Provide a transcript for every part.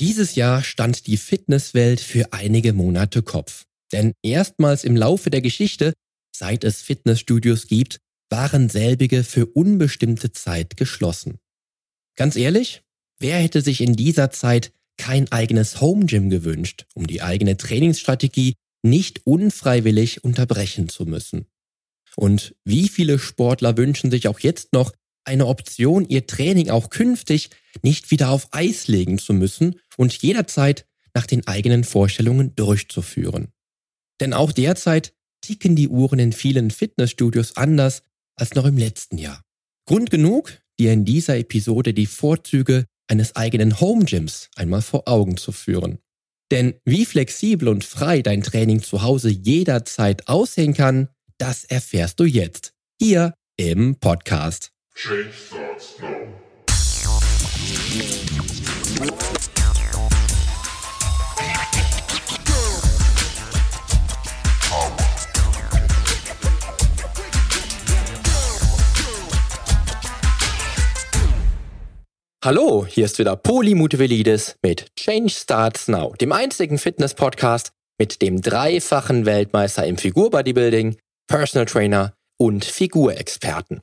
Dieses Jahr stand die Fitnesswelt für einige Monate Kopf. Denn erstmals im Laufe der Geschichte, seit es Fitnessstudios gibt, waren selbige für unbestimmte Zeit geschlossen. Ganz ehrlich, wer hätte sich in dieser Zeit kein eigenes Home Gym gewünscht, um die eigene Trainingsstrategie nicht unfreiwillig unterbrechen zu müssen? Und wie viele Sportler wünschen sich auch jetzt noch eine Option, ihr Training auch künftig nicht wieder auf Eis legen zu müssen und jederzeit nach den eigenen Vorstellungen durchzuführen? Denn auch derzeit ticken die Uhren in vielen Fitnessstudios anders als noch im letzten Jahr. Grund genug, dir in dieser Episode die Vorzüge eines eigenen Home Gyms einmal vor Augen zu führen. Denn wie flexibel und frei dein Training zu Hause jederzeit aussehen kann, das erfährst du jetzt hier im Podcast. Change starts now. Hallo, hier ist wieder Poli Mutevelidis mit Change Starts Now, dem einzigen Fitness-Podcast mit dem dreifachen Weltmeister im Figurbodybuilding, Personal Trainer und Figurexperten.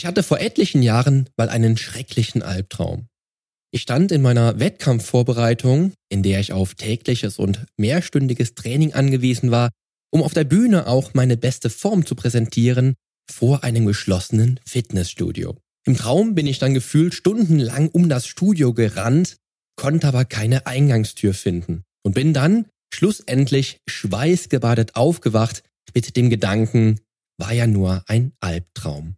Ich hatte vor etlichen Jahren mal einen schrecklichen Albtraum. Ich stand in meiner Wettkampfvorbereitung, in der ich auf tägliches und mehrstündiges Training angewiesen war, um auf der Bühne auch meine beste Form zu präsentieren, vor einem geschlossenen Fitnessstudio. Im Traum bin ich dann gefühlt stundenlang um das Studio gerannt, konnte aber keine Eingangstür finden und bin dann schlussendlich schweißgebadet aufgewacht mit dem Gedanken, war ja nur ein Albtraum.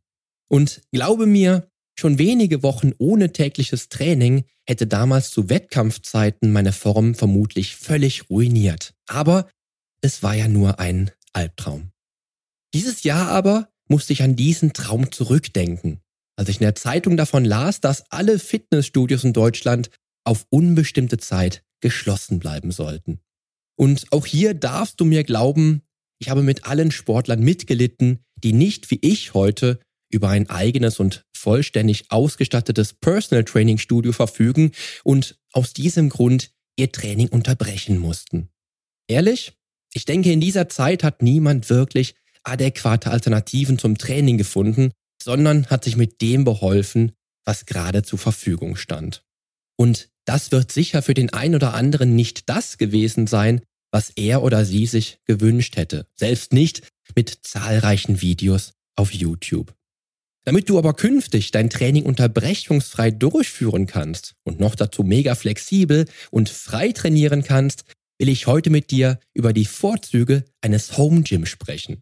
Und glaube mir, schon wenige Wochen ohne tägliches Training hätte damals zu Wettkampfzeiten meine Form vermutlich völlig ruiniert. Aber es war ja nur ein Albtraum. Dieses Jahr aber musste ich an diesen Traum zurückdenken als ich in der Zeitung davon las, dass alle Fitnessstudios in Deutschland auf unbestimmte Zeit geschlossen bleiben sollten. Und auch hier darfst du mir glauben, ich habe mit allen Sportlern mitgelitten, die nicht wie ich heute über ein eigenes und vollständig ausgestattetes Personal Training Studio verfügen und aus diesem Grund ihr Training unterbrechen mussten. Ehrlich? Ich denke, in dieser Zeit hat niemand wirklich adäquate Alternativen zum Training gefunden sondern hat sich mit dem beholfen, was gerade zur Verfügung stand. Und das wird sicher für den einen oder anderen nicht das gewesen sein, was er oder sie sich gewünscht hätte, selbst nicht mit zahlreichen Videos auf YouTube. Damit du aber künftig dein Training unterbrechungsfrei durchführen kannst und noch dazu mega flexibel und frei trainieren kannst, will ich heute mit dir über die Vorzüge eines Home Gym sprechen.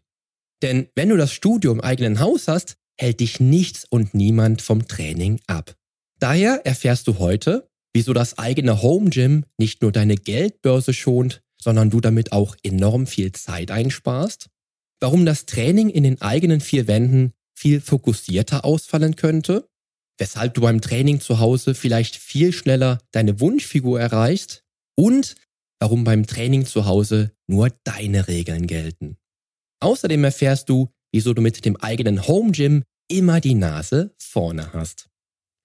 Denn wenn du das Studio im eigenen Haus hast, hält dich nichts und niemand vom Training ab. Daher erfährst du heute, wieso das eigene Home Gym nicht nur deine Geldbörse schont, sondern du damit auch enorm viel Zeit einsparst, warum das Training in den eigenen vier Wänden viel fokussierter ausfallen könnte, weshalb du beim Training zu Hause vielleicht viel schneller deine Wunschfigur erreichst und warum beim Training zu Hause nur deine Regeln gelten. Außerdem erfährst du, wieso du mit dem eigenen Home Gym immer die Nase vorne hast.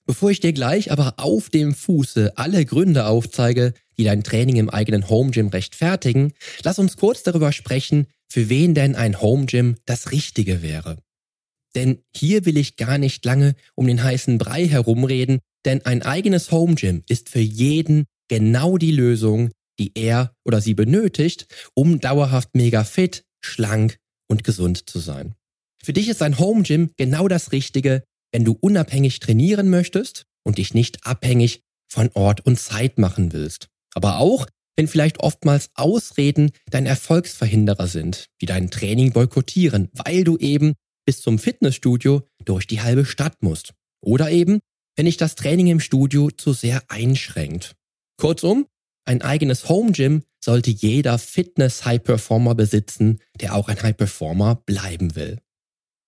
Bevor ich dir gleich aber auf dem Fuße alle Gründe aufzeige, die dein Training im eigenen Home Gym rechtfertigen, lass uns kurz darüber sprechen, für wen denn ein Home Gym das Richtige wäre. Denn hier will ich gar nicht lange um den heißen Brei herumreden, denn ein eigenes Home Gym ist für jeden genau die Lösung, die er oder sie benötigt, um dauerhaft mega fit, schlank und gesund zu sein. Für dich ist ein Home Gym genau das Richtige, wenn du unabhängig trainieren möchtest und dich nicht abhängig von Ort und Zeit machen willst. Aber auch, wenn vielleicht oftmals Ausreden dein Erfolgsverhinderer sind, die dein Training boykottieren, weil du eben bis zum Fitnessstudio durch die halbe Stadt musst. Oder eben, wenn dich das Training im Studio zu sehr einschränkt. Kurzum, ein eigenes Home Gym sollte jeder Fitness-High-Performer besitzen, der auch ein High-Performer bleiben will.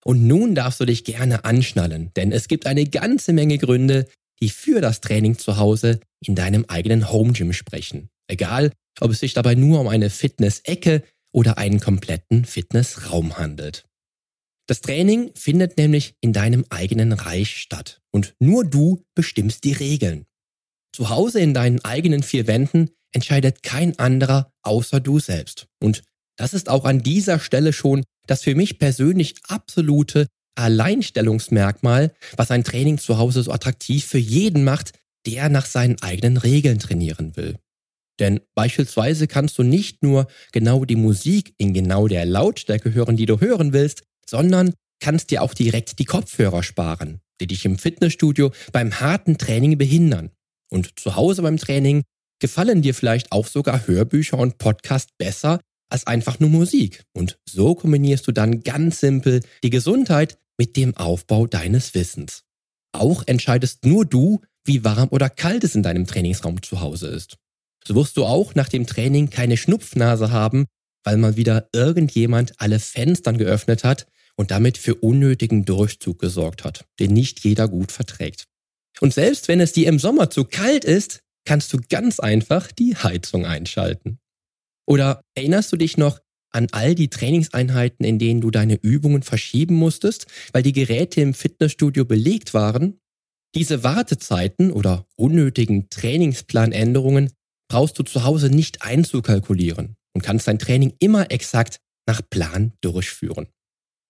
Und nun darfst du dich gerne anschnallen, denn es gibt eine ganze Menge Gründe, die für das Training zu Hause in deinem eigenen Home Gym sprechen. Egal, ob es sich dabei nur um eine Fitness-Ecke oder einen kompletten Fitnessraum handelt. Das Training findet nämlich in deinem eigenen Reich statt und nur du bestimmst die Regeln. Zu Hause in deinen eigenen vier Wänden entscheidet kein anderer außer du selbst. Und das ist auch an dieser Stelle schon das für mich persönlich absolute Alleinstellungsmerkmal, was ein Training zu Hause so attraktiv für jeden macht, der nach seinen eigenen Regeln trainieren will. Denn beispielsweise kannst du nicht nur genau die Musik in genau der Lautstärke hören, die du hören willst, sondern kannst dir auch direkt die Kopfhörer sparen, die dich im Fitnessstudio beim harten Training behindern. Und zu Hause beim Training gefallen dir vielleicht auch sogar Hörbücher und Podcast besser als einfach nur Musik. Und so kombinierst du dann ganz simpel die Gesundheit mit dem Aufbau deines Wissens. Auch entscheidest nur du, wie warm oder kalt es in deinem Trainingsraum zu Hause ist. So wirst du auch nach dem Training keine Schnupfnase haben, weil mal wieder irgendjemand alle Fenstern geöffnet hat und damit für unnötigen Durchzug gesorgt hat, den nicht jeder gut verträgt. Und selbst wenn es dir im Sommer zu kalt ist, kannst du ganz einfach die Heizung einschalten. Oder erinnerst du dich noch an all die Trainingseinheiten, in denen du deine Übungen verschieben musstest, weil die Geräte im Fitnessstudio belegt waren? Diese Wartezeiten oder unnötigen Trainingsplanänderungen brauchst du zu Hause nicht einzukalkulieren und kannst dein Training immer exakt nach Plan durchführen.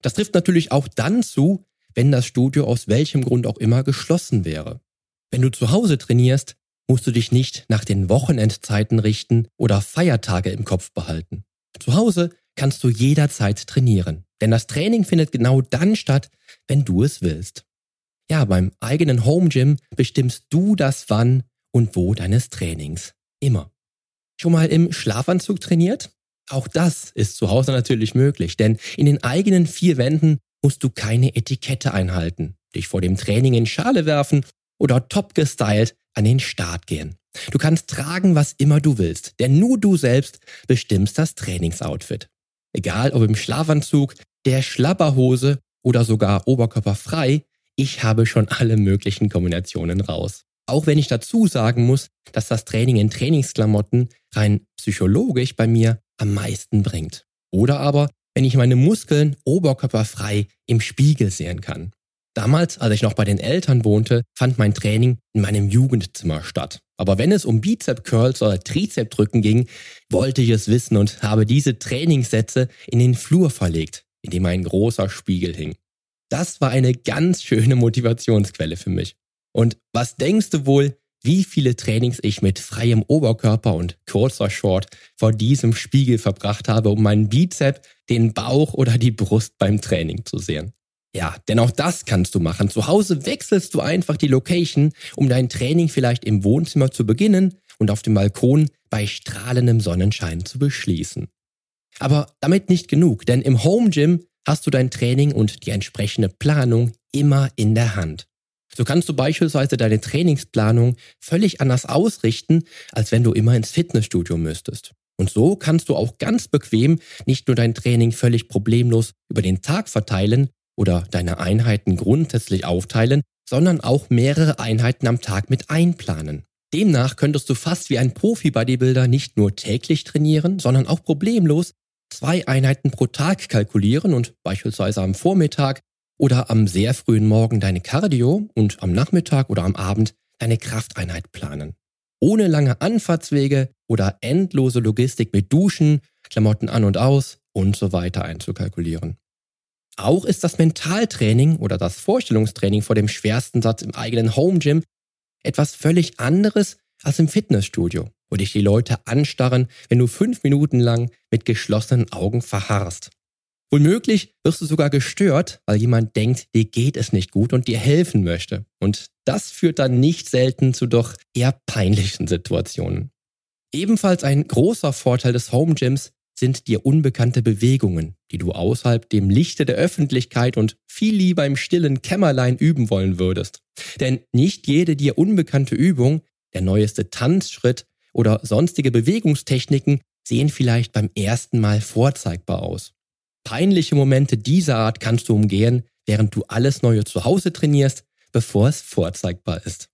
Das trifft natürlich auch dann zu, wenn das Studio aus welchem Grund auch immer geschlossen wäre. Wenn du zu Hause trainierst, musst du dich nicht nach den Wochenendzeiten richten oder Feiertage im Kopf behalten. Zu Hause kannst du jederzeit trainieren, denn das Training findet genau dann statt, wenn du es willst. Ja, beim eigenen Home Gym bestimmst du das Wann und Wo deines Trainings. Immer. Schon mal im Schlafanzug trainiert? Auch das ist zu Hause natürlich möglich, denn in den eigenen vier Wänden musst du keine Etikette einhalten, dich vor dem Training in Schale werfen oder top gestylt an den Start gehen. Du kannst tragen, was immer du willst, denn nur du selbst bestimmst das Trainingsoutfit. Egal ob im Schlafanzug, der Schlapperhose oder sogar oberkörperfrei, ich habe schon alle möglichen Kombinationen raus. Auch wenn ich dazu sagen muss, dass das Training in Trainingsklamotten rein psychologisch bei mir am meisten bringt. Oder aber, wenn ich meine Muskeln oberkörperfrei im Spiegel sehen kann. Damals, als ich noch bei den Eltern wohnte, fand mein Training in meinem Jugendzimmer statt. Aber wenn es um Bizep Curls oder Trizep Drücken ging, wollte ich es wissen und habe diese Trainingssätze in den Flur verlegt, in dem ein großer Spiegel hing. Das war eine ganz schöne Motivationsquelle für mich. Und was denkst du wohl, wie viele Trainings ich mit freiem Oberkörper und kurzer Short vor diesem Spiegel verbracht habe, um meinen Bizep, den Bauch oder die Brust beim Training zu sehen? Ja, denn auch das kannst du machen. Zu Hause wechselst du einfach die Location, um dein Training vielleicht im Wohnzimmer zu beginnen und auf dem Balkon bei strahlendem Sonnenschein zu beschließen. Aber damit nicht genug, denn im Home Gym hast du dein Training und die entsprechende Planung immer in der Hand. So kannst du beispielsweise deine Trainingsplanung völlig anders ausrichten, als wenn du immer ins Fitnessstudio müsstest. Und so kannst du auch ganz bequem nicht nur dein Training völlig problemlos über den Tag verteilen, oder deine Einheiten grundsätzlich aufteilen, sondern auch mehrere Einheiten am Tag mit einplanen. Demnach könntest du fast wie ein Profi-Bodybuilder nicht nur täglich trainieren, sondern auch problemlos zwei Einheiten pro Tag kalkulieren und beispielsweise am Vormittag oder am sehr frühen Morgen deine Cardio und am Nachmittag oder am Abend deine Krafteinheit planen. Ohne lange Anfahrtswege oder endlose Logistik mit Duschen, Klamotten an und aus und so weiter einzukalkulieren. Auch ist das Mentaltraining oder das Vorstellungstraining vor dem schwersten Satz im eigenen Home Gym etwas völlig anderes als im Fitnessstudio, wo dich die Leute anstarren, wenn du fünf Minuten lang mit geschlossenen Augen verharrst. Womöglich wirst du sogar gestört, weil jemand denkt, dir geht es nicht gut und dir helfen möchte. Und das führt dann nicht selten zu doch eher peinlichen Situationen. Ebenfalls ein großer Vorteil des Home Gyms sind dir unbekannte Bewegungen, die du außerhalb dem Lichte der Öffentlichkeit und viel lieber im stillen Kämmerlein üben wollen würdest. Denn nicht jede dir unbekannte Übung, der neueste Tanzschritt oder sonstige Bewegungstechniken sehen vielleicht beim ersten Mal vorzeigbar aus. Peinliche Momente dieser Art kannst du umgehen, während du alles Neue zu Hause trainierst, bevor es vorzeigbar ist.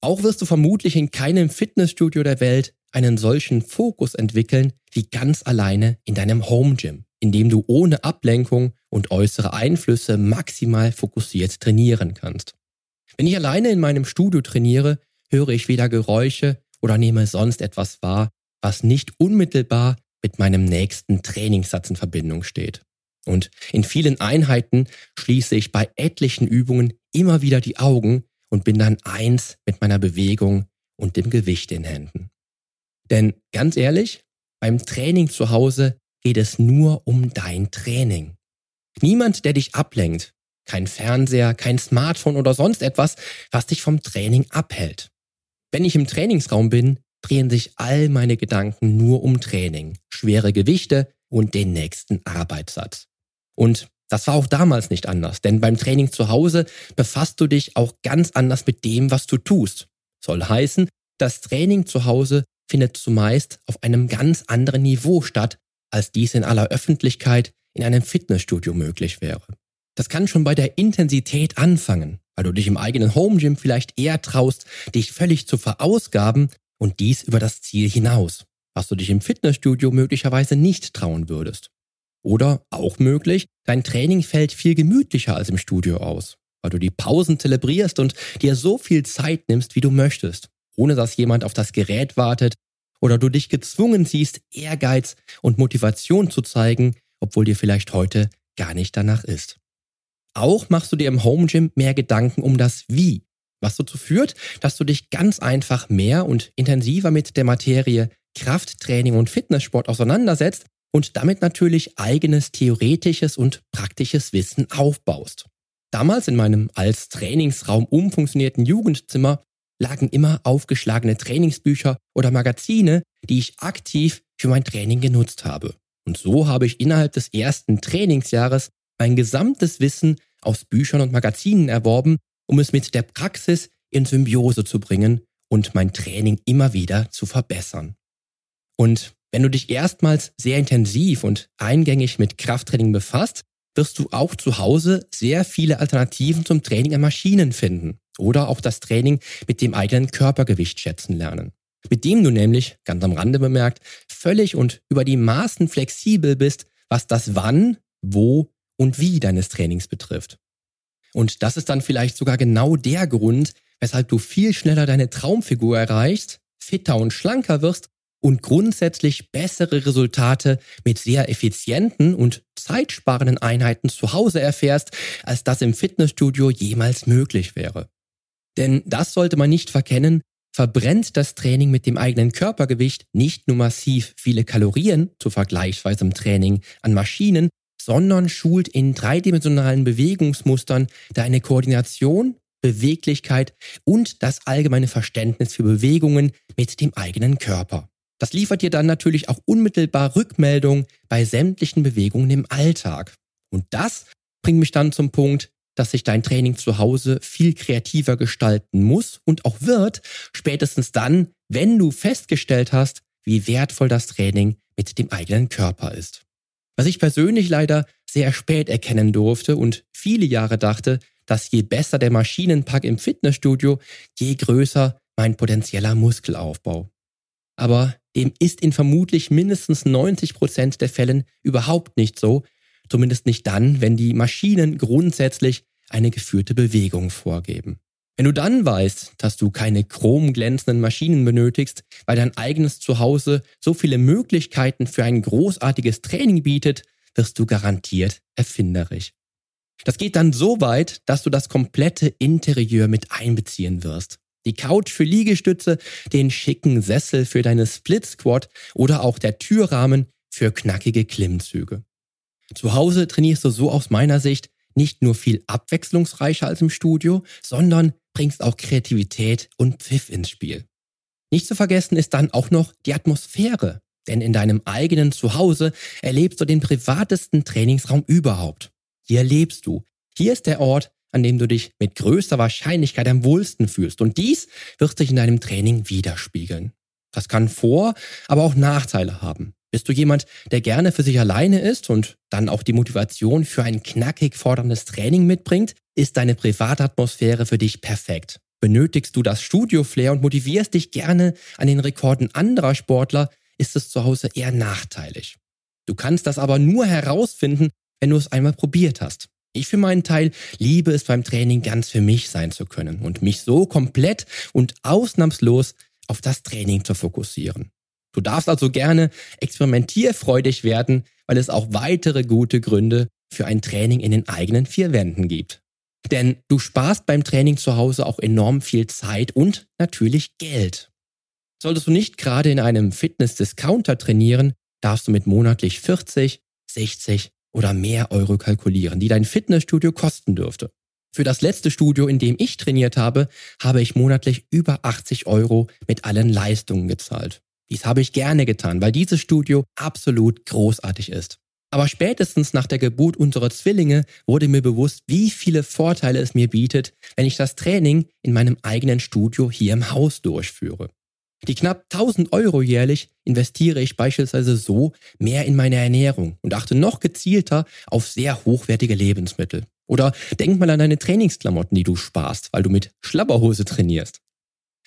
Auch wirst du vermutlich in keinem Fitnessstudio der Welt einen solchen Fokus entwickeln wie ganz alleine in deinem Home Gym, in dem du ohne Ablenkung und äußere Einflüsse maximal fokussiert trainieren kannst. Wenn ich alleine in meinem Studio trainiere, höre ich weder Geräusche oder nehme sonst etwas wahr, was nicht unmittelbar mit meinem nächsten Trainingssatz in Verbindung steht. Und in vielen Einheiten schließe ich bei etlichen Übungen immer wieder die Augen und bin dann eins mit meiner Bewegung und dem Gewicht in Händen. Denn ganz ehrlich, beim Training zu Hause geht es nur um dein Training. Niemand, der dich ablenkt, kein Fernseher, kein Smartphone oder sonst etwas, was dich vom Training abhält. Wenn ich im Trainingsraum bin, drehen sich all meine Gedanken nur um Training, schwere Gewichte und den nächsten Arbeitssatz. Und das war auch damals nicht anders, denn beim Training zu Hause befasst du dich auch ganz anders mit dem, was du tust. Soll heißen, das Training zu Hause findet zumeist auf einem ganz anderen Niveau statt, als dies in aller Öffentlichkeit in einem Fitnessstudio möglich wäre. Das kann schon bei der Intensität anfangen, weil du dich im eigenen Home Gym vielleicht eher traust, dich völlig zu verausgaben und dies über das Ziel hinaus, was du dich im Fitnessstudio möglicherweise nicht trauen würdest. Oder auch möglich, dein Training fällt viel gemütlicher als im Studio aus, weil du die Pausen zelebrierst und dir so viel Zeit nimmst, wie du möchtest, ohne dass jemand auf das Gerät wartet oder du dich gezwungen siehst, Ehrgeiz und Motivation zu zeigen, obwohl dir vielleicht heute gar nicht danach ist. Auch machst du dir im Home Gym mehr Gedanken um das Wie, was dazu führt, dass du dich ganz einfach mehr und intensiver mit der Materie Krafttraining und Fitnesssport auseinandersetzt und damit natürlich eigenes theoretisches und praktisches Wissen aufbaust. Damals in meinem als Trainingsraum umfunktionierten Jugendzimmer lagen immer aufgeschlagene Trainingsbücher oder Magazine, die ich aktiv für mein Training genutzt habe. Und so habe ich innerhalb des ersten Trainingsjahres mein gesamtes Wissen aus Büchern und Magazinen erworben, um es mit der Praxis in Symbiose zu bringen und mein Training immer wieder zu verbessern. Und wenn du dich erstmals sehr intensiv und eingängig mit Krafttraining befasst, wirst du auch zu Hause sehr viele Alternativen zum Training an Maschinen finden oder auch das Training mit dem eigenen Körpergewicht schätzen lernen. Mit dem du nämlich, ganz am Rande bemerkt, völlig und über die Maßen flexibel bist, was das Wann, Wo und wie deines Trainings betrifft. Und das ist dann vielleicht sogar genau der Grund, weshalb du viel schneller deine Traumfigur erreichst, fitter und schlanker wirst und grundsätzlich bessere Resultate mit sehr effizienten und zeitsparenden Einheiten zu Hause erfährst, als das im Fitnessstudio jemals möglich wäre. Denn das sollte man nicht verkennen, verbrennt das Training mit dem eigenen Körpergewicht nicht nur massiv viele Kalorien zu vergleichsweisem Training an Maschinen, sondern schult in dreidimensionalen Bewegungsmustern deine Koordination, Beweglichkeit und das allgemeine Verständnis für Bewegungen mit dem eigenen Körper. Das liefert dir dann natürlich auch unmittelbar Rückmeldung bei sämtlichen Bewegungen im Alltag. Und das bringt mich dann zum Punkt, dass sich dein Training zu Hause viel kreativer gestalten muss und auch wird, spätestens dann, wenn du festgestellt hast, wie wertvoll das Training mit dem eigenen Körper ist. Was ich persönlich leider sehr spät erkennen durfte und viele Jahre dachte, dass je besser der Maschinenpack im Fitnessstudio, je größer mein potenzieller Muskelaufbau. Aber dem ist in vermutlich mindestens 90 Prozent der Fällen überhaupt nicht so, zumindest nicht dann, wenn die Maschinen grundsätzlich eine geführte Bewegung vorgeben. Wenn du dann weißt, dass du keine chromglänzenden Maschinen benötigst, weil dein eigenes Zuhause so viele Möglichkeiten für ein großartiges Training bietet, wirst du garantiert erfinderisch. Das geht dann so weit, dass du das komplette Interieur mit einbeziehen wirst. Die Couch für Liegestütze, den schicken Sessel für deine Split Squat oder auch der Türrahmen für knackige Klimmzüge. Zu Hause trainierst du so aus meiner Sicht nicht nur viel abwechslungsreicher als im Studio, sondern bringst auch Kreativität und Pfiff ins Spiel. Nicht zu vergessen ist dann auch noch die Atmosphäre, denn in deinem eigenen Zuhause erlebst du den privatesten Trainingsraum überhaupt. Hier lebst du. Hier ist der Ort, an dem du dich mit größter Wahrscheinlichkeit am wohlsten fühlst und dies wird sich in deinem Training widerspiegeln. Das kann Vor-, aber auch Nachteile haben. Bist du jemand, der gerne für sich alleine ist und dann auch die Motivation für ein knackig forderndes Training mitbringt, ist deine Privatatmosphäre für dich perfekt. Benötigst du das Studio-Flair und motivierst dich gerne an den Rekorden anderer Sportler, ist es zu Hause eher nachteilig. Du kannst das aber nur herausfinden, wenn du es einmal probiert hast. Ich für meinen Teil liebe es beim Training ganz für mich sein zu können und mich so komplett und ausnahmslos auf das Training zu fokussieren. Du darfst also gerne experimentierfreudig werden, weil es auch weitere gute Gründe für ein Training in den eigenen vier Wänden gibt. Denn du sparst beim Training zu Hause auch enorm viel Zeit und natürlich Geld. Solltest du nicht gerade in einem Fitness-Discounter trainieren, darfst du mit monatlich 40, 60 oder mehr Euro kalkulieren, die dein Fitnessstudio kosten dürfte. Für das letzte Studio, in dem ich trainiert habe, habe ich monatlich über 80 Euro mit allen Leistungen gezahlt. Dies habe ich gerne getan, weil dieses Studio absolut großartig ist. Aber spätestens nach der Geburt unserer Zwillinge wurde mir bewusst, wie viele Vorteile es mir bietet, wenn ich das Training in meinem eigenen Studio hier im Haus durchführe. Die knapp 1000 Euro jährlich investiere ich beispielsweise so mehr in meine Ernährung und achte noch gezielter auf sehr hochwertige Lebensmittel. Oder denk mal an deine Trainingsklamotten, die du sparst, weil du mit Schlabberhose trainierst.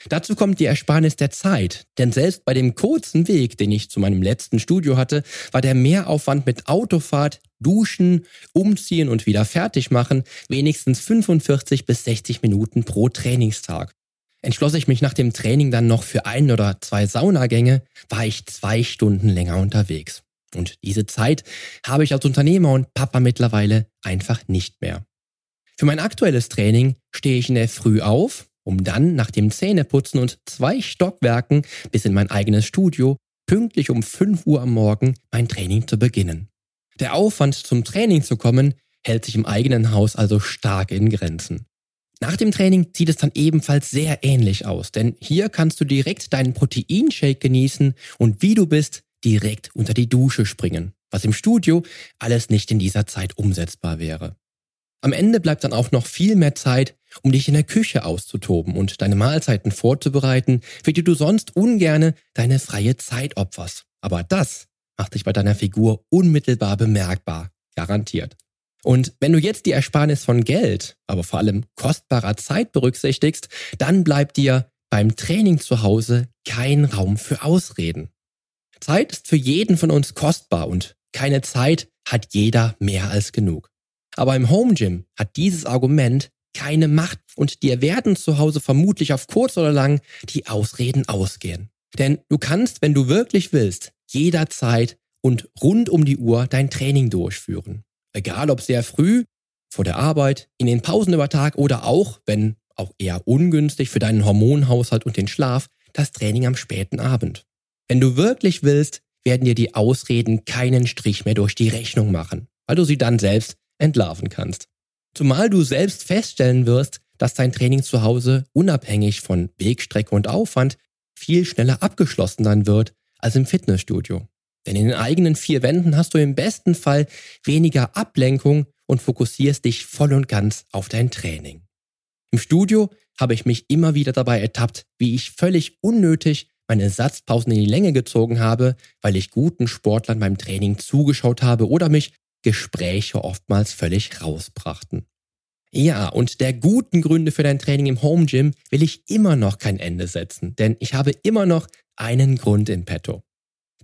Dazu kommt die Ersparnis der Zeit, denn selbst bei dem kurzen Weg, den ich zu meinem letzten Studio hatte, war der Mehraufwand mit Autofahrt, Duschen, Umziehen und wieder fertig machen wenigstens 45 bis 60 Minuten pro Trainingstag. Entschloss ich mich nach dem Training dann noch für ein oder zwei Saunagänge, war ich zwei Stunden länger unterwegs. Und diese Zeit habe ich als Unternehmer und Papa mittlerweile einfach nicht mehr. Für mein aktuelles Training stehe ich in der Früh auf, um dann nach dem Zähneputzen und zwei Stockwerken bis in mein eigenes Studio pünktlich um 5 Uhr am Morgen mein Training zu beginnen. Der Aufwand zum Training zu kommen hält sich im eigenen Haus also stark in Grenzen. Nach dem Training sieht es dann ebenfalls sehr ähnlich aus, denn hier kannst du direkt deinen Proteinshake genießen und wie du bist, direkt unter die Dusche springen, was im Studio alles nicht in dieser Zeit umsetzbar wäre. Am Ende bleibt dann auch noch viel mehr Zeit, um dich in der Küche auszutoben und deine Mahlzeiten vorzubereiten, für die du sonst ungerne deine freie Zeit opferst. Aber das macht dich bei deiner Figur unmittelbar bemerkbar, garantiert. Und wenn du jetzt die Ersparnis von Geld, aber vor allem kostbarer Zeit berücksichtigst, dann bleibt dir beim Training zu Hause kein Raum für Ausreden. Zeit ist für jeden von uns kostbar und keine Zeit hat jeder mehr als genug. Aber im Home Gym hat dieses Argument keine Macht und dir werden zu Hause vermutlich auf kurz oder lang die Ausreden ausgehen. Denn du kannst, wenn du wirklich willst, jederzeit und rund um die Uhr dein Training durchführen. Egal ob sehr früh, vor der Arbeit, in den Pausen über Tag oder auch, wenn auch eher ungünstig für deinen Hormonhaushalt und den Schlaf, das Training am späten Abend. Wenn du wirklich willst, werden dir die Ausreden keinen Strich mehr durch die Rechnung machen, weil du sie dann selbst entlarven kannst. Zumal du selbst feststellen wirst, dass dein Training zu Hause unabhängig von Wegstrecke und Aufwand viel schneller abgeschlossen sein wird als im Fitnessstudio. Denn in den eigenen vier Wänden hast du im besten Fall weniger Ablenkung und fokussierst dich voll und ganz auf dein Training. Im Studio habe ich mich immer wieder dabei ertappt, wie ich völlig unnötig meine Satzpausen in die Länge gezogen habe, weil ich guten Sportlern beim Training zugeschaut habe oder mich Gespräche oftmals völlig rausbrachten. Ja, und der guten Gründe für dein Training im Home Gym will ich immer noch kein Ende setzen, denn ich habe immer noch einen Grund in petto.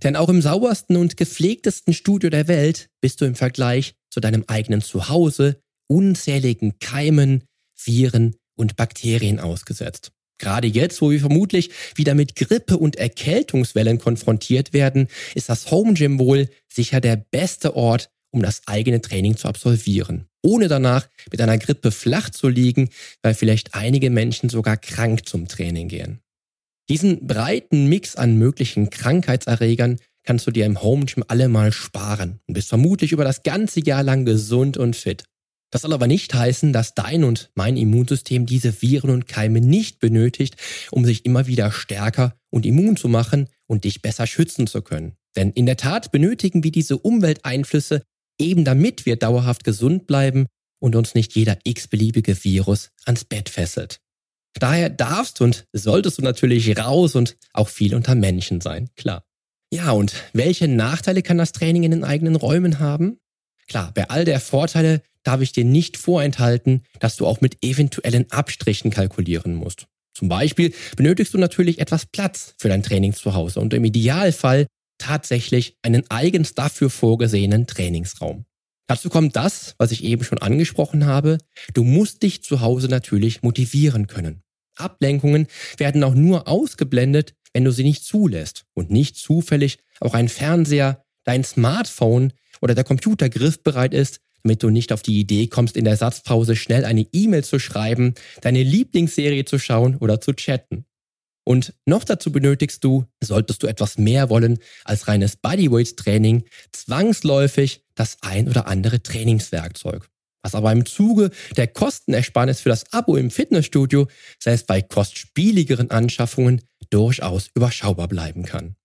Denn auch im saubersten und gepflegtesten Studio der Welt bist du im Vergleich zu deinem eigenen Zuhause unzähligen Keimen, Viren und Bakterien ausgesetzt. Gerade jetzt, wo wir vermutlich wieder mit Grippe und Erkältungswellen konfrontiert werden, ist das Home Gym wohl sicher der beste Ort, um das eigene Training zu absolvieren, ohne danach mit einer Grippe flach zu liegen, weil vielleicht einige Menschen sogar krank zum Training gehen. Diesen breiten Mix an möglichen Krankheitserregern kannst du dir im Home Gym alle mal sparen und bist vermutlich über das ganze Jahr lang gesund und fit. Das soll aber nicht heißen, dass dein und mein Immunsystem diese Viren und Keime nicht benötigt, um sich immer wieder stärker und immun zu machen und dich besser schützen zu können. Denn in der Tat benötigen wir diese Umwelteinflüsse eben damit wir dauerhaft gesund bleiben und uns nicht jeder x-beliebige Virus ans Bett fesselt. Daher darfst und solltest du natürlich raus und auch viel unter Menschen sein, klar. Ja, und welche Nachteile kann das Training in den eigenen Räumen haben? Klar, bei all der Vorteile darf ich dir nicht vorenthalten, dass du auch mit eventuellen Abstrichen kalkulieren musst. Zum Beispiel benötigst du natürlich etwas Platz für dein Training zu Hause und im Idealfall tatsächlich einen eigens dafür vorgesehenen Trainingsraum. Dazu kommt das, was ich eben schon angesprochen habe. Du musst dich zu Hause natürlich motivieren können. Ablenkungen werden auch nur ausgeblendet, wenn du sie nicht zulässt und nicht zufällig auch ein Fernseher, dein Smartphone oder der Computer griffbereit ist, damit du nicht auf die Idee kommst, in der Satzpause schnell eine E-Mail zu schreiben, deine Lieblingsserie zu schauen oder zu chatten. Und noch dazu benötigst du, solltest du etwas mehr wollen als reines Bodyweight-Training, zwangsläufig das ein oder andere Trainingswerkzeug. Was aber im Zuge der Kostenersparnis für das Abo im Fitnessstudio, sei es bei kostspieligeren Anschaffungen, durchaus überschaubar bleiben kann.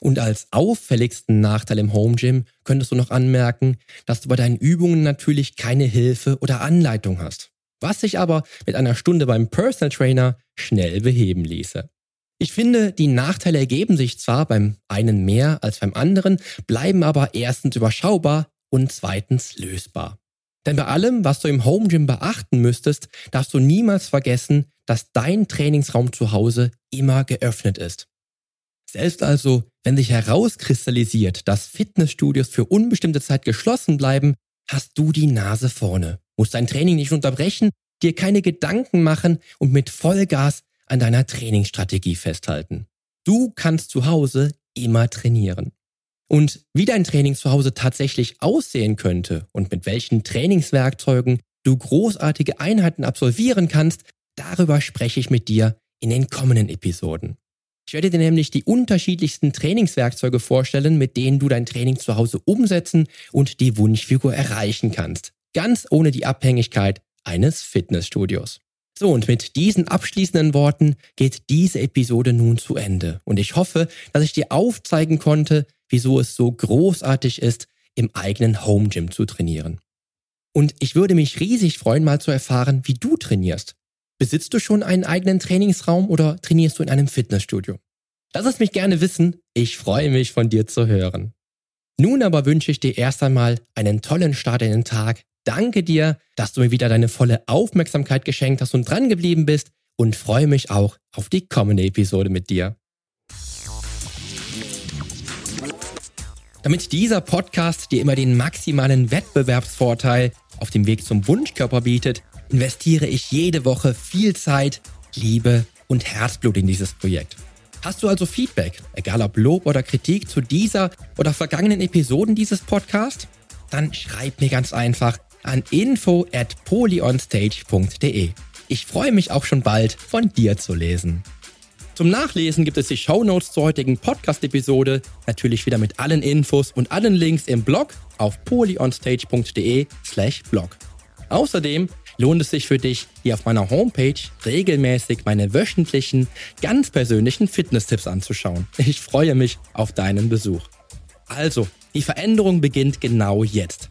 Und als auffälligsten Nachteil im Home Gym könntest du noch anmerken, dass du bei deinen Übungen natürlich keine Hilfe oder Anleitung hast was sich aber mit einer Stunde beim Personal Trainer schnell beheben ließe. Ich finde, die Nachteile ergeben sich zwar beim einen mehr als beim anderen, bleiben aber erstens überschaubar und zweitens lösbar. Denn bei allem, was du im Home Gym beachten müsstest, darfst du niemals vergessen, dass dein Trainingsraum zu Hause immer geöffnet ist. Selbst also, wenn sich herauskristallisiert, dass Fitnessstudios für unbestimmte Zeit geschlossen bleiben, hast du die Nase vorne musst dein Training nicht unterbrechen, dir keine Gedanken machen und mit Vollgas an deiner Trainingsstrategie festhalten. Du kannst zu Hause immer trainieren. Und wie dein Training zu Hause tatsächlich aussehen könnte und mit welchen Trainingswerkzeugen du großartige Einheiten absolvieren kannst, darüber spreche ich mit dir in den kommenden Episoden. Ich werde dir nämlich die unterschiedlichsten Trainingswerkzeuge vorstellen, mit denen du dein Training zu Hause umsetzen und die Wunschfigur erreichen kannst ganz ohne die Abhängigkeit eines Fitnessstudios. So, und mit diesen abschließenden Worten geht diese Episode nun zu Ende. Und ich hoffe, dass ich dir aufzeigen konnte, wieso es so großartig ist, im eigenen Home Gym zu trainieren. Und ich würde mich riesig freuen, mal zu erfahren, wie du trainierst. Besitzt du schon einen eigenen Trainingsraum oder trainierst du in einem Fitnessstudio? Lass es mich gerne wissen. Ich freue mich, von dir zu hören. Nun aber wünsche ich dir erst einmal einen tollen Start in den Tag, danke dir, dass du mir wieder deine volle Aufmerksamkeit geschenkt hast und dran geblieben bist und freue mich auch auf die kommende Episode mit dir. Damit dieser Podcast dir immer den maximalen Wettbewerbsvorteil auf dem Weg zum Wunschkörper bietet, investiere ich jede Woche viel Zeit, Liebe und Herzblut in dieses Projekt. Hast du also Feedback, egal ob Lob oder Kritik zu dieser oder vergangenen Episoden dieses Podcasts? Dann schreib mir ganz einfach an info at polyonstage.de. Ich freue mich auch schon bald von dir zu lesen. Zum Nachlesen gibt es die Shownotes zur heutigen Podcast-Episode, natürlich wieder mit allen Infos und allen Links im Blog auf polyonstage.de slash blog. Außerdem lohnt es sich für dich, hier auf meiner Homepage regelmäßig meine wöchentlichen, ganz persönlichen Fitness-Tipps anzuschauen. Ich freue mich auf deinen Besuch. Also, die Veränderung beginnt genau jetzt.